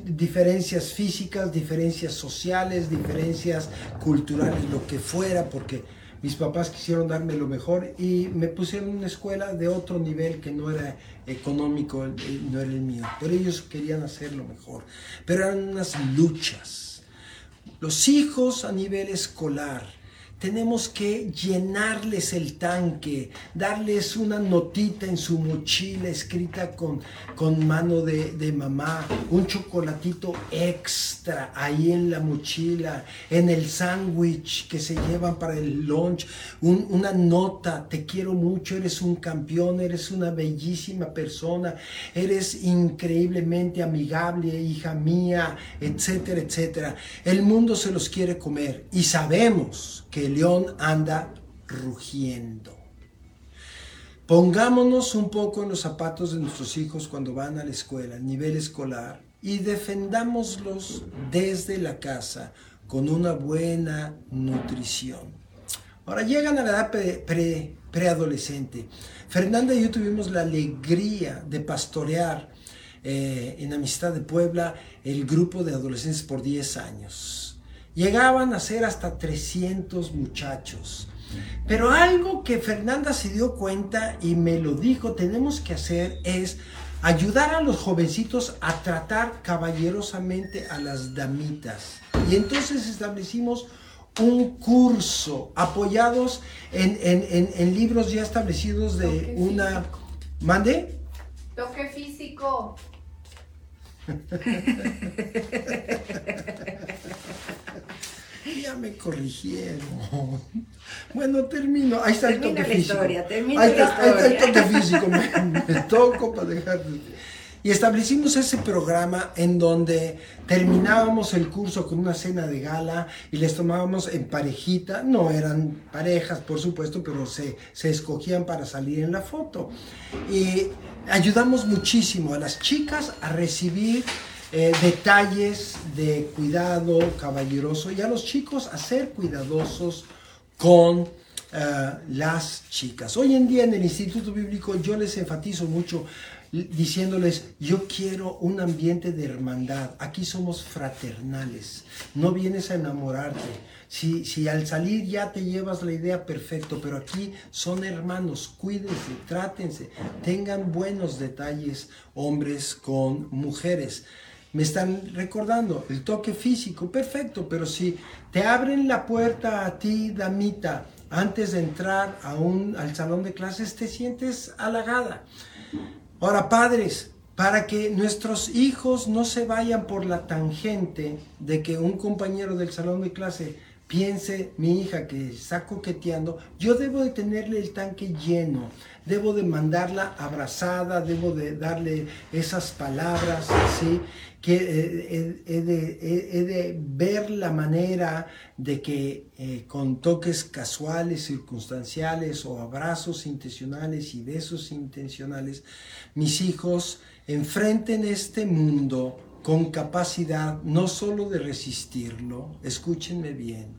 diferencias físicas, diferencias sociales, diferencias culturales, lo que fuera, porque mis papás quisieron darme lo mejor y me pusieron en una escuela de otro nivel que no era económico, eh, no era el mío, pero ellos querían hacer lo mejor. Pero eran unas luchas. Los hijos a nivel escolar tenemos que llenarles el tanque, darles una notita en su mochila escrita con, con mano de, de mamá, un chocolatito extra ahí en la mochila, en el sándwich que se llevan para el lunch, un- una nota, te quiero mucho, eres un campeón, eres una bellísima persona, eres increíblemente amigable, hija mía, etcétera, etcétera. El mundo se los quiere comer y sabemos que el león anda rugiendo. Pongámonos un poco en los zapatos de nuestros hijos cuando van a la escuela, nivel escolar, y defendámoslos desde la casa con una buena nutrición. Ahora llegan a la edad pre- pre- preadolescente. Fernanda y yo tuvimos la alegría de pastorear eh, en Amistad de Puebla el grupo de adolescentes por 10 años. Llegaban a ser hasta 300 muchachos. Pero algo que Fernanda se dio cuenta y me lo dijo, tenemos que hacer es ayudar a los jovencitos a tratar caballerosamente a las damitas. Y entonces establecimos un curso apoyados en, en- en- en libros ya establecidos de Toque una... ¿Mande? Toque físico. Ya me corrigieron. Bueno, termino. Ahí está el Termina toque la físico. historia, termina ahí, la está, ahí está el historia. toque físico. Me, me toco para dejar. Y establecimos ese programa en donde terminábamos el curso con una cena de gala y les tomábamos en parejita. No eran parejas, por supuesto, pero se, se escogían para salir en la foto. Y ayudamos muchísimo a las chicas a recibir eh, detalles de cuidado caballeroso y a los chicos a ser cuidadosos con eh, las chicas. Hoy en día en el Instituto Bíblico yo les enfatizo mucho diciéndoles, yo quiero un ambiente de hermandad. Aquí somos fraternales. No vienes a enamorarte. Si, si al salir ya te llevas la idea, perfecto, pero aquí son hermanos, cuídense, trátense, tengan buenos detalles hombres con mujeres. Me están recordando el toque físico, perfecto, pero si te abren la puerta a ti, damita, antes de entrar a un, al salón de clases, te sientes halagada. Ahora, padres, para que nuestros hijos no se vayan por la tangente de que un compañero del salón de clase piense, mi hija que está coqueteando, yo debo de tenerle el tanque lleno, debo de mandarla abrazada, debo de darle esas palabras, ¿sí? que eh, he, he de, he- he de ver la manera de que eh, con toques casuales, circunstanciales o abrazos intencionales y besos intencionales, mis hijos enfrenten este mundo con capacidad no solo de resistirlo, escúchenme bien,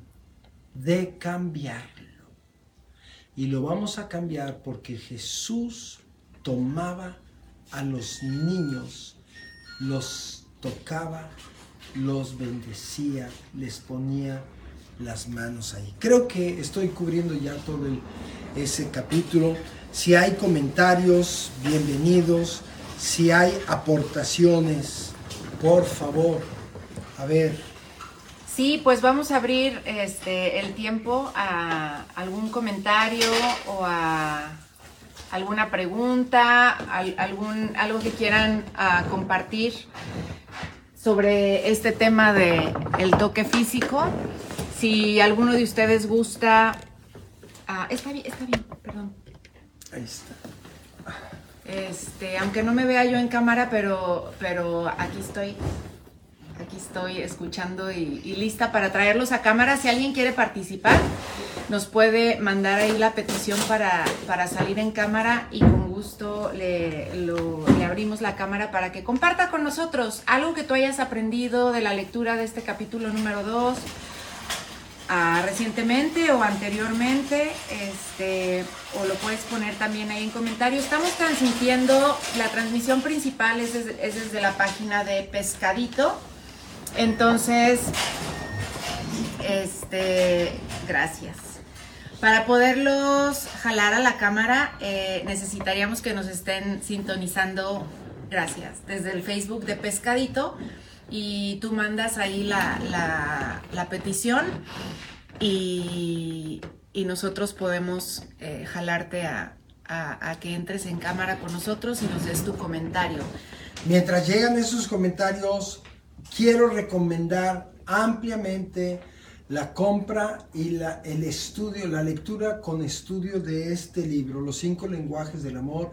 de cambiarlo. Y lo vamos a cambiar porque Jesús tomaba a los niños, los tocaba, los bendecía, les ponía las manos ahí. Creo que estoy cubriendo ya todo ese capítulo. Si hay comentarios, bienvenidos. Si hay aportaciones, por favor. A ver, Sí, pues vamos a abrir este el tiempo a algún comentario o a alguna pregunta, al- algún algo que quieran ah, compartir sobre este tema de el toque físico. Si alguno de ustedes gusta, ah, está bien, está bien, perdón. ahí está. Este, aunque no me vea yo en cámara, pero, pero aquí estoy. Aquí estoy escuchando y, lista para traerlos a cámara. Si alguien quiere participar, nos puede mandar ahí la petición para, para salir en cámara y con gusto le, le abrimos la cámara para que comparta con nosotros algo que tú hayas aprendido de la lectura de este capítulo número 2 recientemente o anteriormente, este, o lo puedes poner también ahí en comentarios. Estamos transmitiendo, la transmisión principal es desde, es desde la página de Pescadito. Entonces, este, gracias. Para poderlos jalar a la cámara, eh, necesitaríamos que nos estén sintonizando, gracias, desde el Facebook de Pescadito y tú mandas ahí la, la, petición y, y, nosotros podemos eh, jalarte a, a, a que entres en cámara con nosotros y nos des tu comentario. Mientras llegan esos comentarios, quiero recomendar ampliamente la compra y la, el estudio, la lectura con estudio de este libro, Los cinco lenguajes del amor.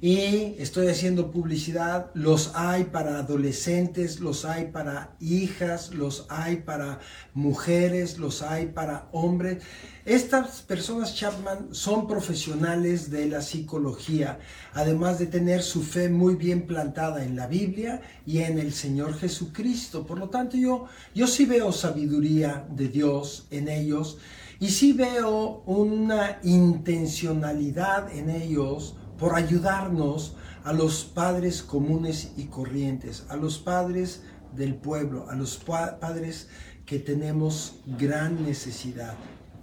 Y estoy haciendo publicidad, los hay para adolescentes, los hay para hijas, los hay para mujeres, los hay para hombres. Estas personas Chapman son profesionales de la psicología, además de tener su fe muy bien plantada en la Biblia y en el Señor Jesucristo. Por lo tanto, yo, yo sí veo sabiduría de Dios en ellos y sí veo una intencionalidad en ellos por ayudarnos a los padres comunes y corrientes, a los padres del pueblo, a los padres que tenemos gran necesidad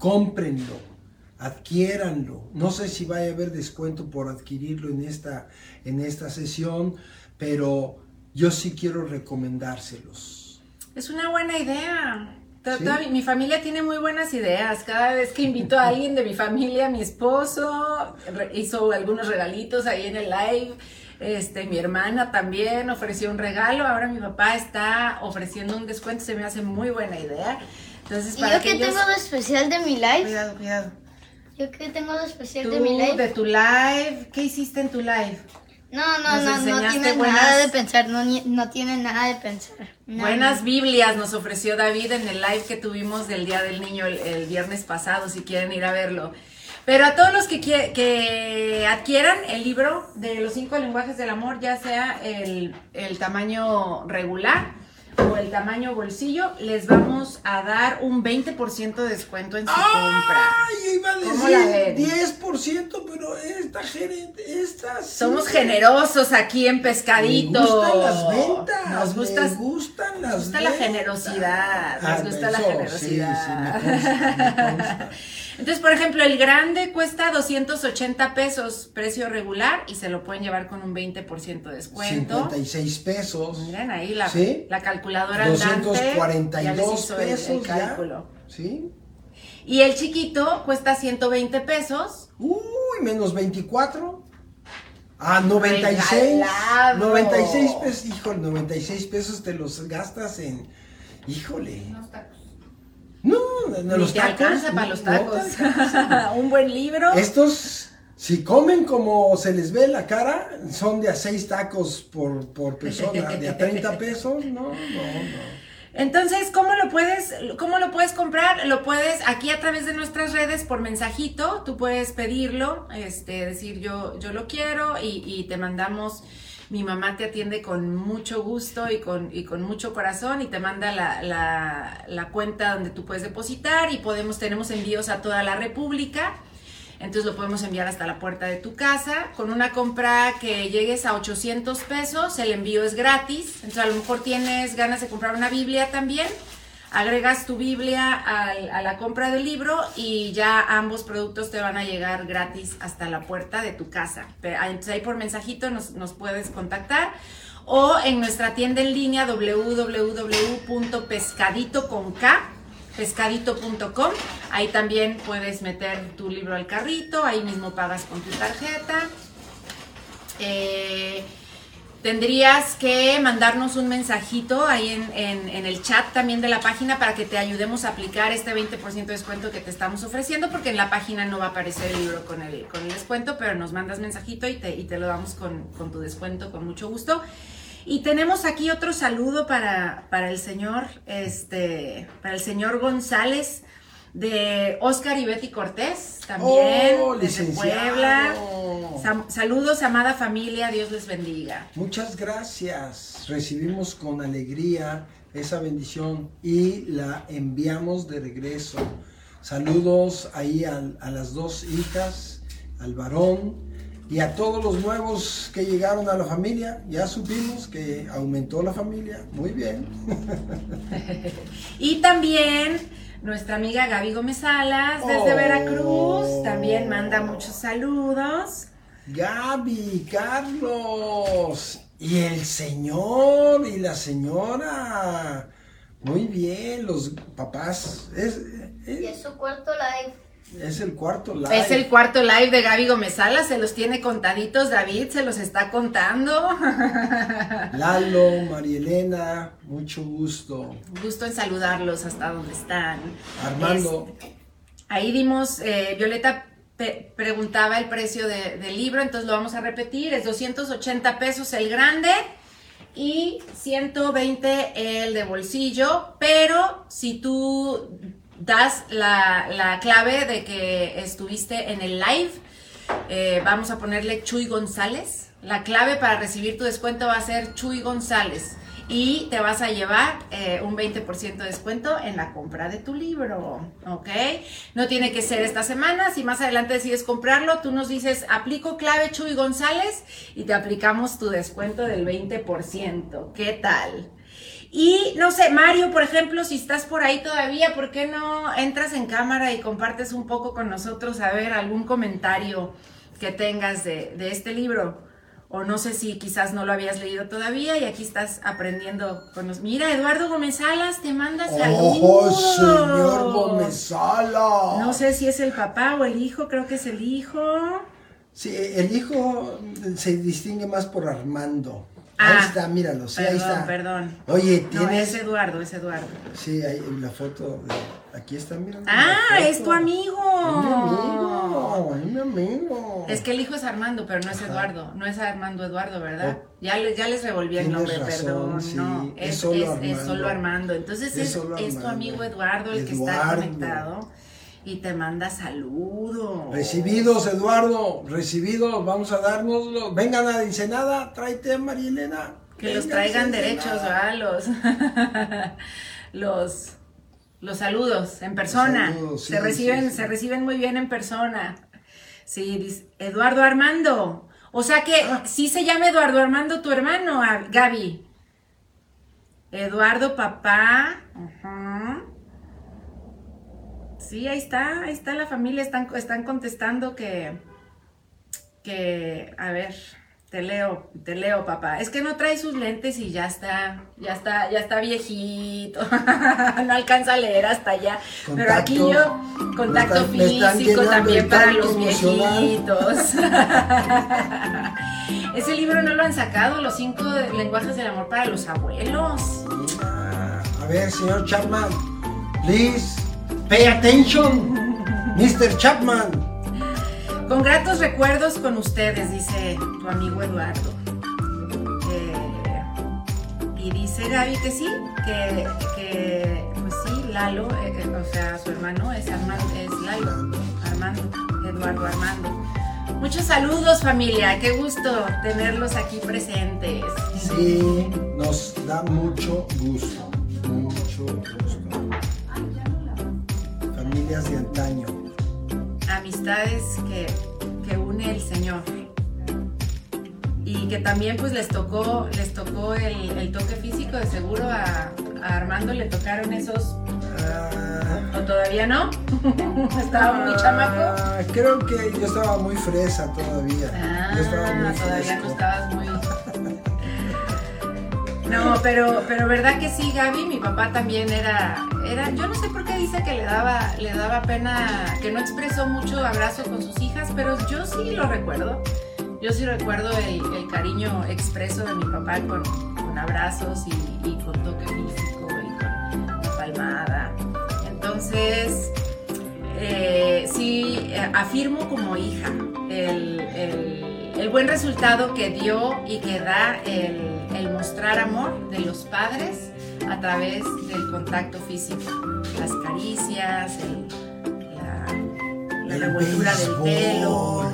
cómprenlo, adquiéranlo. No sé si vaya a haber descuento por adquirirlo en esta, en esta sesión, pero yo sí quiero recomendárselos. Es una buena idea. Mi familia tiene muy buenas ideas. Cada vez que invito a alguien de mi familia, mi esposo hizo algunos regalitos ahí en el live. Este, mi hermana también ofreció un regalo. Ahora mi papá está ofreciendo un descuento. Se me hace muy buena idea. Entonces, para ¿Y yo que tengo de especial de mi live? Cuidado, cuidado. Yo que tengo de especial de mi live. de tu live, ¿qué hiciste en tu live? No, no, no, no tiene nada de pensar, no, no tiene nada de pensar. buenas Biblias nos ofreció David en el live que tuvimos del Día del Niño el, viernes pasado, si quieren ir a verlo. Pero a todos los que, que adquieran el libro de los cinco lenguajes del amor, ya sea el, el tamaño regular, o el tamaño bolsillo, les vamos a dar un 20% de descuento en su compra. Iba a decir 10%, pero esta gerente, estas... Somos generosos aquí en Pescadito. Nos gustan las ventas. Nos gusta, gustan las gusta la generosidad. Nos ah, gusta la generosidad. Sí, sí, Entonces, por ejemplo, el grande cuesta 280 pesos, precio regular, y se lo pueden llevar con un 20% de descuento. 56 pesos. Miren ahí la, la calculadora 242 pesos el, cálculo. ¿Sí? Y el chiquito cuesta 120 pesos. Uy, menos 24. Ah, 96. 96 pesos. Híjole, 96 pesos te los gastas en. Híjole. No, no los te alcanza para los tacos. un buen libro. Estos, si comen como se les ve la cara, son de a seis tacos por, por persona, de a 30 pesos. No, no, no. Entonces, ¿cómo lo puedes, cómo lo puedes comprar? Lo puedes aquí a través de nuestras redes por mensajito, tú puedes pedirlo, este, decir yo, yo lo quiero y, y te mandamos mi mamá te atiende con mucho gusto y con, y con mucho corazón y te manda la, cuenta donde tú puedes depositar y podemos, tenemos envíos a toda la República. Entonces lo podemos enviar hasta la puerta de tu casa. Con una compra que llegues a 800 pesos, el envío es gratis. Entonces a lo mejor tienes ganas de comprar una Biblia también agregas tu Biblia a la compra del libro y ya ambos productos te van a llegar gratis hasta la puerta de tu casa. Entonces ahí por mensajito nos, puedes contactar o en nuestra tienda en línea www.pescadito.com pescadito.com. Ahí también puedes meter tu libro al carrito, ahí mismo pagas con tu tarjeta. Eh, tendrías que mandarnos un mensajito ahí en, el chat también de la página para que te ayudemos a aplicar este 20% de descuento que te estamos ofreciendo, porque en la página no va a aparecer el libro con el, con el descuento, pero nos mandas mensajito y te, y te lo damos con, tu descuento con mucho gusto. Y tenemos aquí otro saludo para, para el señor, este, para el señor González. de Oscar y Betty Cortés, también, Oh, desde. Puebla. Saludos, amada familia, Dios les bendiga. Muchas gracias. Recibimos con alegría esa bendición y la enviamos de regreso. Saludos ahí a, las dos hijas, al varón y a todos los nuevos que llegaron a la familia. Ya supimos que aumentó la familia. Muy bien. Y también nuestra amiga Gaby Gómez Salas, desde Oh. Veracruz, también manda muchos saludos. Gaby, Carlos y el señor y la señora. Muy bien, los papás. Es, Y es, es su cuarto live. Es el cuarto live. Es el cuarto live de Gaby Gómez se los tiene contaditos, David se los está contando. Lalo, María Elena, mucho gusto. Gusto en saludarlos hasta donde están. Armando, Es- ahí dimos, eh, Violeta pe- preguntaba el precio de- del libro, entonces lo vamos a repetir, es 280 pesos el grande y 120 el de bolsillo, pero si tú das la, la clave de que estuviste en el live, eh, vamos a ponerle Chuy González. La clave para recibir tu descuento va a ser Chuy González. Y te vas a llevar eh, un 20% de descuento en la compra de tu libro, ¿ok? No tiene que ser esta semana, si más adelante decides comprarlo, tú nos dices, aplico clave Chuy González y te aplicamos tu descuento del 20%. ¿Qué tal? Y no sé, Mario, por ejemplo, si estás por ahí todavía, ¿por qué no entras en cámara y compartes un poco con nosotros a ver algún comentario que tengas de, de este libro? O no sé si quizás no lo habías leído todavía y aquí estás aprendiendo con los... Mira, Eduardo Gómez Salas te manda saludos. ¡Oh, señor Gómezala! No sé si es el papá o el hijo, creo que es el hijo. Sí, el hijo se distingue más por Armando. Ah, ahí está, míralo, sí, ahí perdón, está. perdón. Oye, No, tienes. es Eduardo, es Eduardo. Sí, ahí la foto. de- Aquí está, mira. Ah, es tu amigo. Es mi amigo, es mi amigo. Es que el hijo es Armando, pero no es Eduardo. No es Armando Eduardo, ¿verdad? Oh. Ya, le- ya les revolví el nombre, razón, perdón. sí, No, es es, solo es- es Armando. solo Armando. Entonces Es es, solo es tu Armando. amigo Eduardo el que está Eduardo. conectado y te manda saludos. Recibidos, Eduardo, recibidos, vamos a dárnoslo. Vengan a Ensenada, tráete a María Elena. Que los traigan derechos. ¿verdad? Los, los, los saludos en persona. saludos, sí, se reciben, sí, sí. se reciben muy bien en persona. Sí, dice, Eduardo Armando. O sea que Ah. sí se llama Eduardo Armando tu hermano, Gaby. Eduardo papá. Ajá. Sí, ahí está, ahí está la familia, están, están contestando que, que, a ver, te leo, te leo, papá. Es que no trae sus lentes y ya está, ya está, ya está viejito. no alcanza a leer hasta allá. Pero aquí yo, contacto físico llenando también para los emocional. viejitos. Ese libro no lo han sacado, los cinco lenguajes del amor para los abuelos. Mira, A ver, señor Chapman, please, pay attention, Mr. Chapman. Con gratos recuerdos con ustedes, dice tu amigo Eduardo. Eh, y dice Gaby que sí, que, que, pues sí, Lalo, eh, eh, o sea, su hermano es, Armando, es Lalo, Armando, Eduardo Armando. Muchos saludos familia, qué gusto tenerlos aquí presentes. Sí, nos da mucho gusto, mucho gusto. De antaño. amistades que, que une el Señor. Y que también pues les tocó, les tocó el, el toque físico, de seguro a, a Armando le tocaron esos, Ah, o todavía no, estaba muy chamaco. ah, creo que yo estaba muy fresa todavía. Ah, yo estaba muy todavía no estabas muy... No, pero, pero verdad que sí, Gaby, mi papá también era, era, yo no sé por qué dice que le daba, le daba pena, que no expresó mucho abrazo con sus hijas, pero yo sí lo recuerdo. Yo sí recuerdo el, cariño expreso de mi papá con, abrazos y, con toque físico y con palmada. Entonces, eh, sí, eh, afirmo como hija el- el buen resultado que dio y que da el, el mostrar amor de los padres a través del contacto físico, las caricias, el la revoltura del pelo.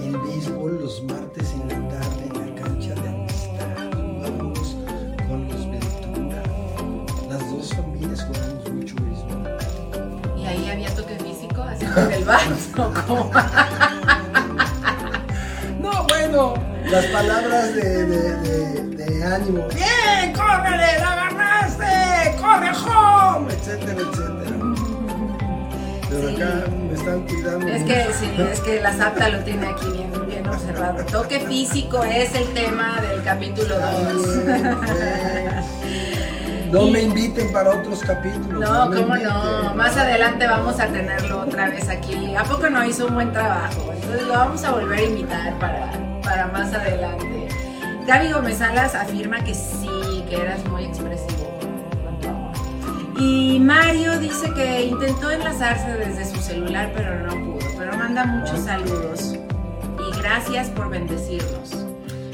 El béisbol los martes en la tarde en la cancha de amistad. Jugamos con los Ventura. Las dos familias jugamos mucho béisbol. Y ahí había toque físico, así con el vaso. no, bueno, las palabras de, de, de, de ánimo. ¡Bien! ¡Córrele! ¡La agarraste! ¡Corre home! Etcétera, etcétera. Pero acá me están cuidando. Es que sí, es que la SAPTA lo tiene aquí bien, bien observado. Toque físico es el tema del capítulo 2. No me inviten para otros capítulos. No, cómo no. Más adelante vamos a tenerlo otra vez aquí. ¿A poco no hizo un buen trabajo? Entonces lo vamos a volver a invitar para, para más adelante. Gaby Gómez Salas afirma que sí, que eras muy expresivo. Y Mario dice que intentó enlazarse desde su celular, pero no pudo. Pero manda muchos saludos. Y gracias por bendecirnos.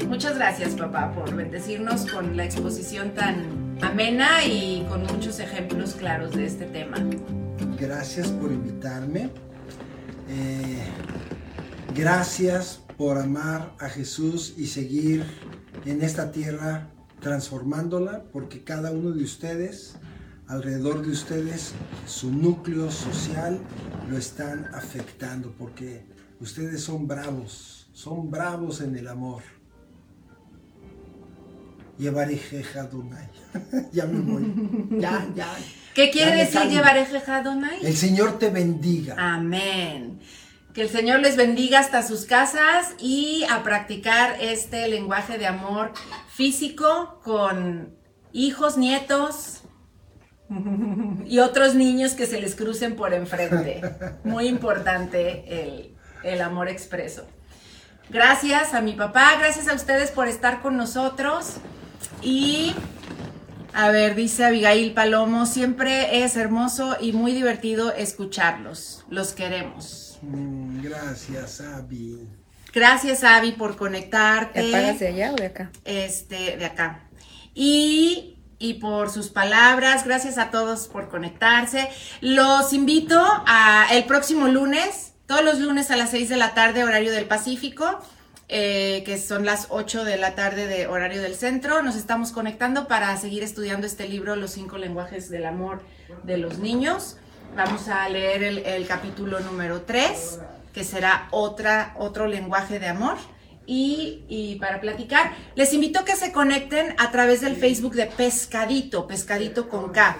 Muchas gracias, papá, por bendecirnos con la exposición tan amena y con muchos ejemplos claros de este tema. Gracias por invitarme. Eh, gracias por amar a Jesús y seguir en esta tierra transformándola, porque cada uno de ustedes, alrededor de ustedes, su núcleo social lo están afectando, porque ustedes son bravos, son bravos en el amor. Llevaré jeja Dunay. ya me voy. Ya, ya. ¿Qué quiere decir llevaré jeja Dunay? El Señor te bendiga. Amén. Que el Señor les bendiga hasta sus casas y a practicar este lenguaje de amor físico con hijos, nietos y otros niños que se les crucen por enfrente. Muy importante el, el amor expreso. Gracias a mi papá, gracias a ustedes por estar con nosotros. Y, a ver, dice Abigail Palomo, siempre es hermoso y muy divertido escucharlos. Los queremos. Mm, gracias, Abby. Gracias, Abby, por conectarte. ¿Te pagas de allá o de acá? Este, de acá. Y y por sus palabras. Gracias a todos por conectarse. Los invito a el próximo lunes, todos los lunes a las 6 de la tarde, horario del Pacífico. Eh, que son las 8 de la tarde de horario del centro. Nos estamos conectando para seguir estudiando este libro, Los cinco lenguajes del amor de los niños. Vamos a leer el, capítulo número 3, que será otra, otro lenguaje de amor. Y, y, para platicar, les invito a que se conecten a través del Facebook de Pescadito, Pescadito con K.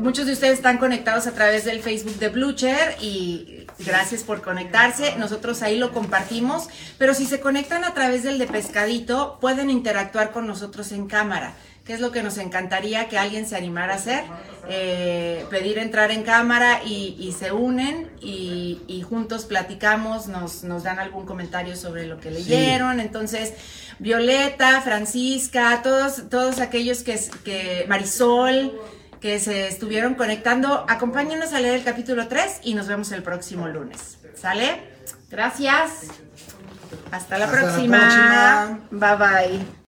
Muchos de ustedes están conectados a través del Facebook de Blucher y gracias por conectarse. Nosotros ahí lo compartimos, pero si se conectan a través del de Pescadito, pueden interactuar con nosotros en cámara, que es lo que nos encantaría que alguien se animara a hacer. Eh, pedir entrar en cámara y, y se unen y, y, juntos platicamos, nos, nos, dan algún comentario sobre lo que leyeron. Sí. Entonces, Violeta, Francisca, todos, todos aquellos que, que Marisol, que se estuvieron conectando. Acompáñenos a leer el capítulo 3 y nos vemos el próximo lunes. ¿Sale? Gracias. Hasta la, Hasta próxima. la próxima. Bye bye.